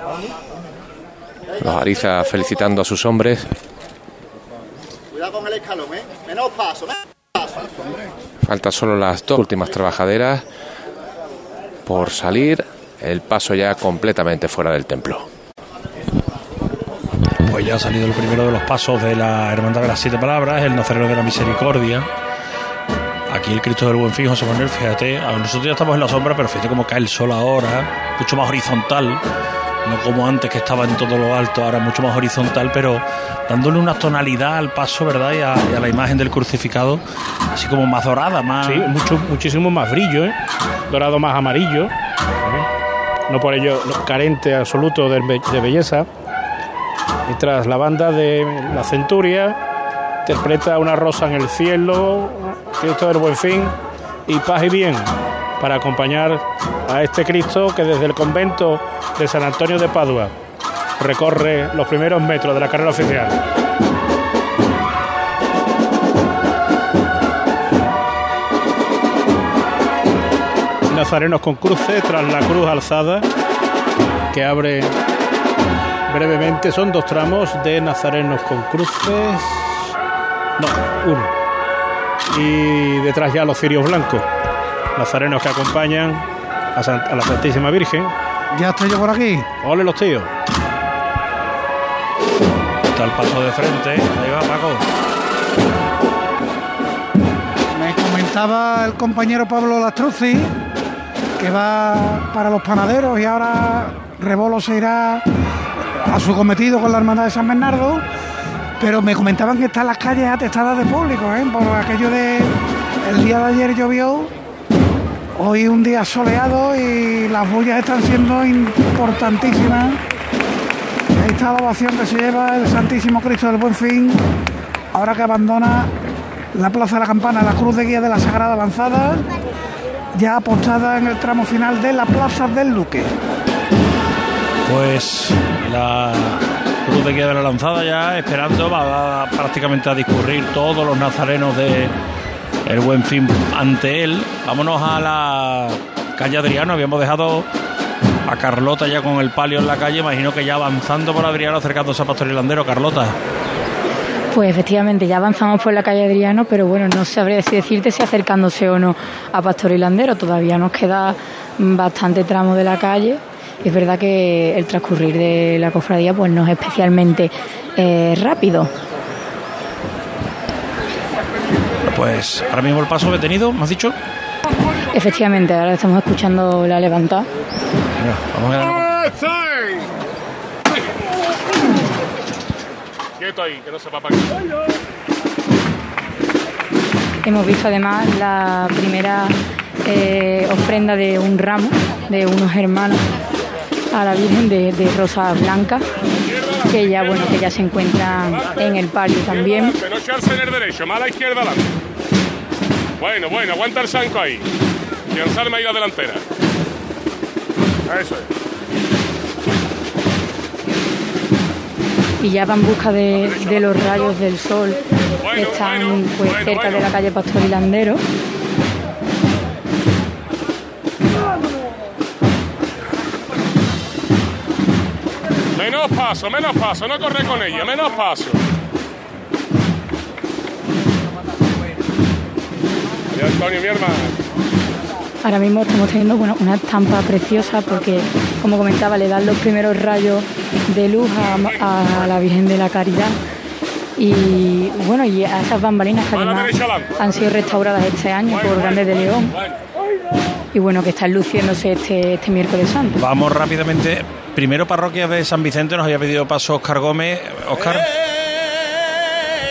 Los Ariza felicitando a sus hombres. Cuidado con el escalón, ¿eh? Menos paso, menos paso. Falta solo las dos últimas trabajaderas por salir. El paso ya completamente fuera del templo. Pues ya ha salido el primero de los pasos de la Hermandad de las Siete Palabras, el Nazareno de la Misericordia. Aquí el Cristo del Buen Fin, José Manuel, fíjate, nosotros ya estamos en la sombra, pero fíjate cómo cae el sol ahora, mucho más horizontal, no como antes que estaba en todo lo alto, ahora mucho más horizontal, pero dándole una tonalidad al paso, ¿verdad? Y a, la imagen del crucificado, así como más dorada, más... Sí, mucho, muchísimo más brillo, ¿eh? dorado más amarillo, no por ello carente absoluto de, de belleza. Mientras la banda de la Centuria interpreta una rosa en el cielo, Cristo del Buen Fin y paz y bien para acompañar a este Cristo que desde el convento de San Antonio de Padua recorre los primeros metros de la carrera oficial. Nazarenos con cruces tras la cruz alzada que abre brevemente. Son dos tramos de Nazarenos con cruces. No, uno. Y detrás ya los cirios blancos. Nazarenos que acompañan a, la Santísima Virgen. Ya estoy yo por aquí. Ole los tíos. Está el paso de frente, ahí va Paco. Me comentaba el compañero Pablo Lastruzzi que va para los panaderos y ahora Rebolo se irá a su cometido con la hermandad de San Bernardo. Pero me comentaban que están las calles atestadas de público, ¿eh? por aquello de el día de ayer llovió, hoy un día soleado y las bullas están siendo importantísimas. Ahí está la ovación que se lleva el Santísimo Cristo del Buen Fin, ahora que abandona la Plaza de la Campana, la cruz de guía de la Sagrada Avanzada, ya apostada en el tramo final de la Plaza del Duque. Pues la de la lanzada ya esperando, va, va prácticamente a discurrir todos los nazarenos de el buen fin ante él. Vámonos a la calle Adriano, habíamos dejado a Carlota ya con el palio en la calle, imagino que ya avanzando por Adriano acercándose a Pastor Hilandero, Carlota. Pues efectivamente, ya avanzamos por la calle Adriano, pero bueno, no sabría si decirte si acercándose o no a Pastor Hilandero. Todavía nos queda bastante tramo de la calle. Es verdad que el transcurrir de la cofradía pues no es especialmente eh, rápido. Pues ahora mismo el paso detenido, ¿me has dicho? Efectivamente, ahora estamos escuchando la levantada. Mira, vamos a Quieto ahí, que no se va para aquí. Hemos visto además la primera eh, ofrenda de un ramo de unos hermanos a la Virgen de, de Rosa Blanca, que ya bueno que ya se encuentran en el palio también. No echarse en el derecho, más a la izquierda adelante. Bueno, bueno, aguanta el sanco ahí. Y alzarme ahí la delantera. Eso es. y ya va en busca de, de los rayos del sol están pues cerca de la calle Pastor Hilandero. Menos paso, menos paso, no corre con ella, menos paso. Y Antonio, mi hermano. Ahora mismo estamos teniendo bueno, una estampa preciosa porque, como comentaba, le dan los primeros rayos de luz a, a la Virgen de la Caridad. Y bueno, y a esas bambalinas que además han sido restauradas este año por Grandes de León. Y bueno, que están luciéndose este, este miércoles santo. Vamos rápidamente. Primero parroquia de San Vicente nos había pedido paso Oscar Gómez. Oscar.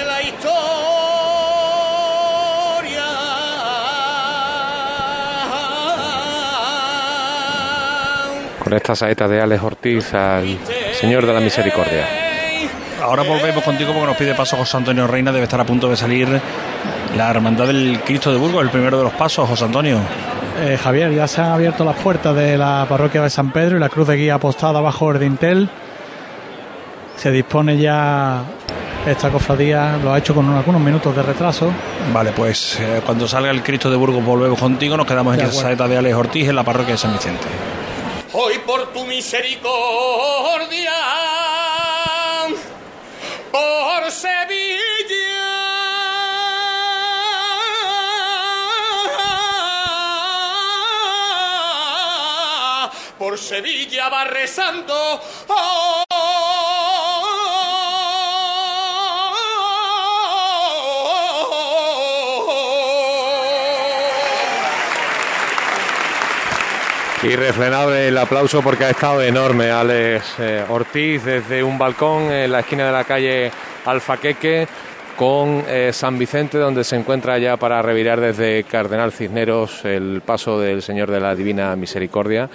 la historia Con esta saeta de Alex Ortiz al Señor de la Misericordia. Ahora volvemos contigo porque nos pide paso José Antonio Reina. Debe estar a punto de salir la Hermandad del Cristo de Burgos, el primero de los pasos, José Antonio. Eh, Javier, ya se han abierto las puertas de la parroquia de San Pedro y la cruz de guía apostada bajo el dintel. Se dispone ya esta cofradía lo ha hecho con algunos minutos de retraso. Vale, pues eh, cuando salga el Cristo de Burgos volvemos contigo. Nos quedamos en la saeta de Alex Ortiz en la parroquia de San Vicente. Hoy por tu misericordia, Sevilla, por Sevilla va rezando. Irrefrenable el aplauso porque ha estado enorme Alex eh, Ortiz desde un balcón en la esquina de la calle Alfaqueque con eh, San Vicente donde se encuentra ya para revirar desde Cardenal Cisneros el paso del Señor de la Divina Misericordia.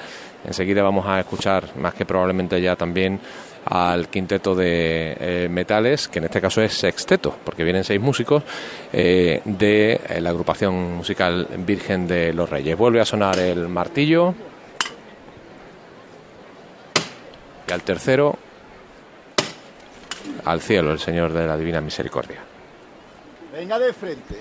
Enseguida vamos a escuchar más que probablemente ya también al quinteto de eh, metales, que en este caso es sexteto, porque vienen seis músicos eh, de la agrupación musical Virgen de los Reyes. Vuelve a sonar el martillo. Y al tercero, al cielo, el Señor de la Divina Misericordia. Venga de frente.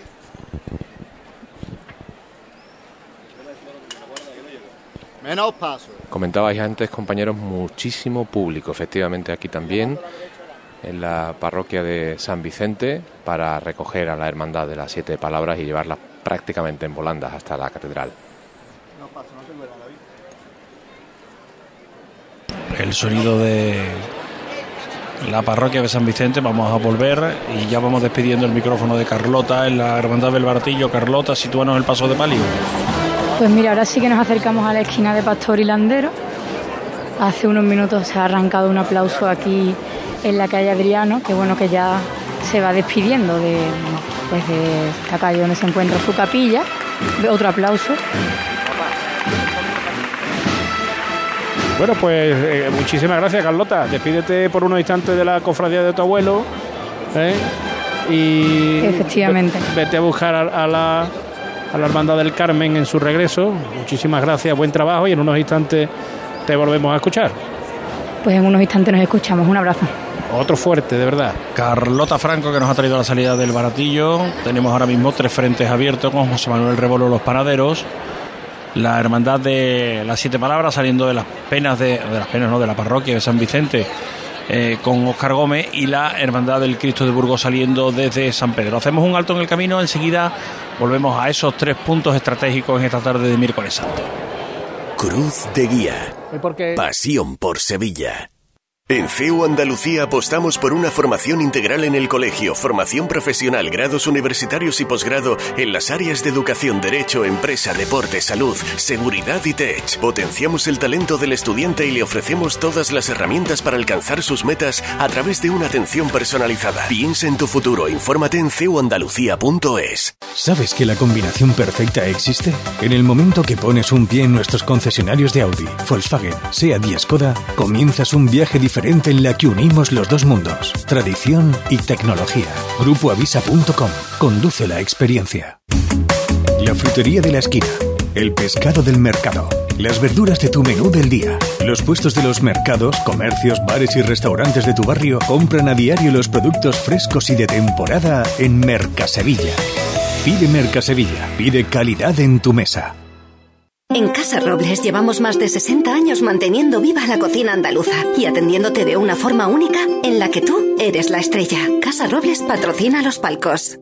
Menos paso. Comentabais antes, compañeros, muchísimo público, efectivamente, aquí también, en la parroquia de San Vicente, para recoger a la Hermandad de las Siete Palabras y llevarla prácticamente en volandas hasta la catedral. El sonido de la parroquia de San Vicente. Vamos a volver y ya vamos despidiendo el micrófono de Carlota en la Hermandad del Baratillo. Carlota, sitúanos el paso de palio. Pues mira, ahora sí que nos acercamos a la esquina de Pastor y Landero. Hace unos minutos se ha arrancado un aplauso aquí en la calle Adriano, que bueno que ya se va despidiendo de, pues de esta calle donde se encuentra su capilla. Otro aplauso. Bueno, pues eh, muchísimas gracias, Carlota. Despídete por unos instantes de la cofradía de tu abuelo. ¿eh? Y Efectivamente. ve- Vete a buscar a, a la, a la Hermandad del Carmen en su regreso. Muchísimas gracias, buen trabajo y en unos instantes te volvemos a escuchar. Pues en unos instantes nos escuchamos. Un abrazo. Otro fuerte, de verdad. Carlota Franco que nos ha traído la salida del Baratillo. Tenemos ahora mismo tres frentes abiertos con José Manuel Rebolo Los Panaderos. La hermandad de las siete palabras saliendo de las penas de, de las penas no de la parroquia de San Vicente eh, con Oscar Gómez y la hermandad del Cristo de Burgos saliendo desde San Pedro. Hacemos un alto en el camino, enseguida volvemos a esos tres puntos estratégicos en esta tarde de miércoles santo. Cruz de Guía. Porque Pasión por Sevilla. En CEU Andalucía apostamos por una formación integral en el colegio, formación profesional, grados universitarios y posgrado en las áreas de educación, derecho, empresa, deporte, salud, seguridad y tech. Potenciamos el talento del estudiante y le ofrecemos todas las herramientas para alcanzar sus metas a través de una atención personalizada. Piensa en tu futuro, infórmate en ceuandalucía.es. ¿Sabes que la combinación perfecta existe? En el momento que pones un pie en nuestros concesionarios de Audi, Volkswagen, SEAT y Skoda, comienzas un viaje diferente en la que unimos los dos mundos, tradición y tecnología. Grupoavisa.com. Conduce la experiencia. La frutería de la esquina. El pescado del mercado. Las verduras de tu menú del día. Los puestos de los mercados, comercios, bares y restaurantes de tu barrio compran a diario los productos frescos y de temporada en Mercasevilla. Pide Mercasevilla. Pide calidad en tu mesa. En Casa Robles llevamos más de 60 años manteniendo viva la cocina andaluza y atendiéndote de una forma única en la que tú eres la estrella. Casa Robles patrocina los palcos.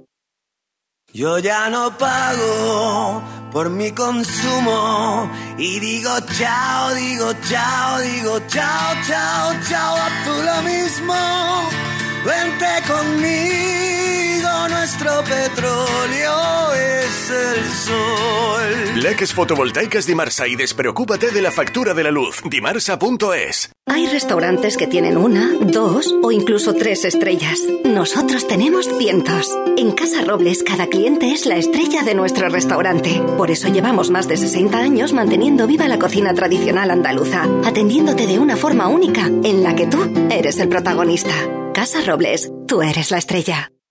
Yo ya no pago por mi consumo y digo chao, digo chao, digo chao, chao, chao, a tú lo mismo. Vente conmigo, nuestro petróleo es el sol. Plaques fotovoltaicas Dimarsa y despreocúpate de la factura de la luz. Dimarsa.es. Hay restaurantes que tienen una, dos o incluso tres estrellas. Nosotros tenemos cientos. En Casa Robles cada cliente es la estrella de nuestro restaurante. Por eso llevamos más de 60 años manteniendo viva la cocina tradicional andaluza, atendiéndote de una forma única en la que tú eres el protagonista. Casa Robles, tú eres la estrella.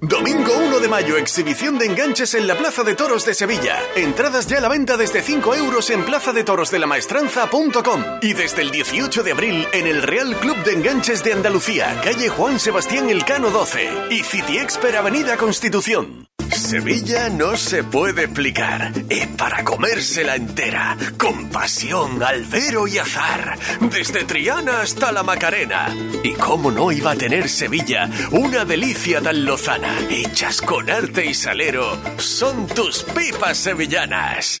Domingo 1 de mayo, exhibición de enganches en la Plaza de Toros de Sevilla. Entradas ya a la venta desde 5 euros en plazadetorosdelamaestranza.com y desde el 18 de abril en el Real Club de Enganches de Andalucía, calle Juan Sebastián Elcano 12 y City Expert Avenida Constitución. Sevilla no se puede explicar. Es para comérsela entera. Con pasión, albero y azar. Desde Triana hasta la Macarena. Y cómo no iba a tener Sevilla una delicia tan lozana. Hechas con arte y salero. Son tus pipas sevillanas.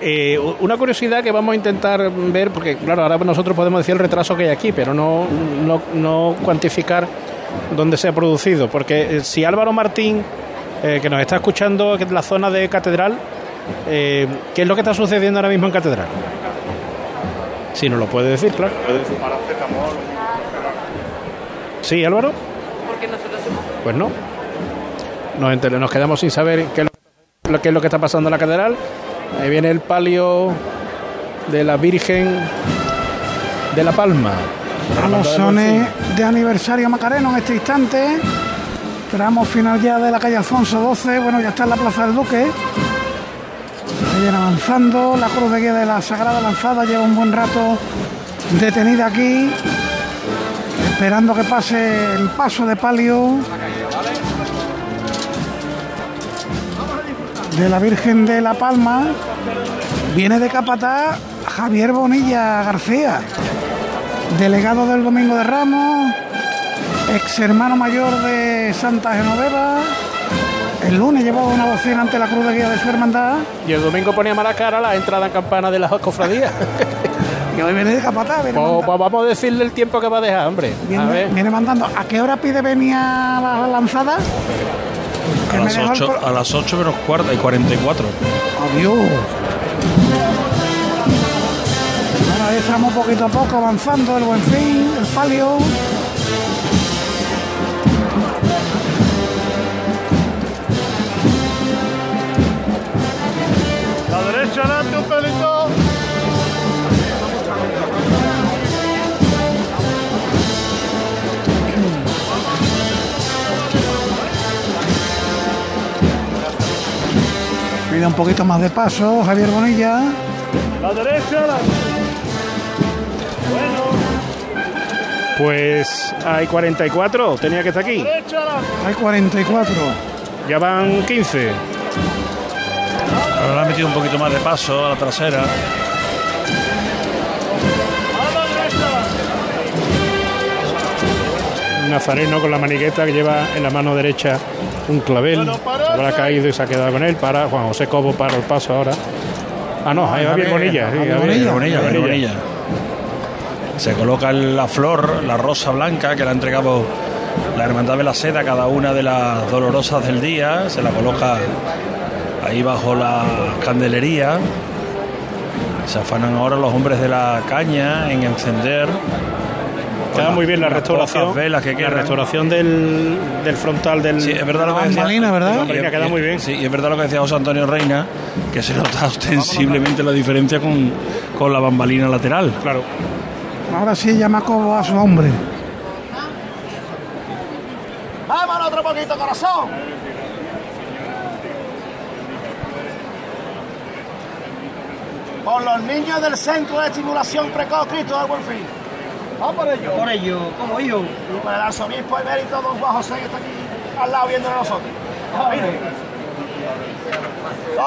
Eh, una curiosidad que vamos a intentar ver, porque claro, ahora nosotros podemos decir el retraso que hay aquí, pero no, no, no cuantificar dónde se ha producido. Porque eh, si Álvaro Martín, eh, que nos está escuchando en la zona de Catedral, eh, ¿qué es lo que está sucediendo ahora mismo en Catedral? Si nos lo puede decir, claro. Sí, Álvaro. Pues no. Nos, enter- nos quedamos sin saber qué es lo, qué es lo que está pasando en la catedral. Ahí viene el palio de la Virgen de la Palma. A los sones de aniversario Macareno en este instante. Tramo final ya de la calle Alfonso XII. Bueno, ya está en la Plaza del Duque. Siguen avanzando. La cruz de guía de la Sagrada Lanzada lleva un buen rato detenida aquí. Esperando que pase el paso de palio de la Virgen de la Palma. Viene de Capatá Javier Bonilla García, delegado del Domingo de Ramos, ex hermano mayor de Santa Genoveva. El lunes llevaba una bocina ante la cruz de guía de su hermandad. Y el domingo ponía mala cara la entrada en campana de las cofradías. y hoy viene de Capatá. Viene, Pues, pues vamos a decirle el tiempo que va a dejar, hombre. A viene- ver. viene mandando. ¿A qué hora pide venía la lanzada? A las, dejó el 8, pro- a las 8 menos cuarta y 44. Adiós. Bueno, ahí estamos poquito a poco avanzando el buen fin, el palio. Pide un poquito más de paso, Javier Bonilla. La derecha adelante. Pues hay 44, tenía que estar aquí. Derecha adelante. Hay 44. Ya van 15. Ahora le ha metido un poquito más de paso a la trasera. Nazareno con la maniqueta que lleva en la mano derecha un clavel. Se habrá caído y se ha quedado con él. Para Juan José Cobo para el paso ahora. Ah, no, ahí va bien Bonilla. Bonilla. Se coloca la flor, la rosa blanca que le ha entregado la Hermandad de la Seda cada una de las dolorosas del día. Se la coloca ahí bajo la candelería. Se afanan ahora los hombres de la caña en encender. Queda muy bien la restauración. velas que la restauración del, del frontal del. Sí, es verdad lo que de decía. bambalina, Y- bambalina, queda y- muy bien. Sí, y es verdad lo que decía José Antonio Reina, que se nota ostensiblemente la diferencia con, con la bambalina lateral. Claro. Ahora sí llama como a su hombre. Vámonos otro poquito, corazón. Por los niños del Centro de Estimulación Precoz Cristo del Buen Fin. Vamos por ello. Por ello, como yo. Y por el arzobispo emérito don Juan José que está aquí al lado viendo a nosotros. Dos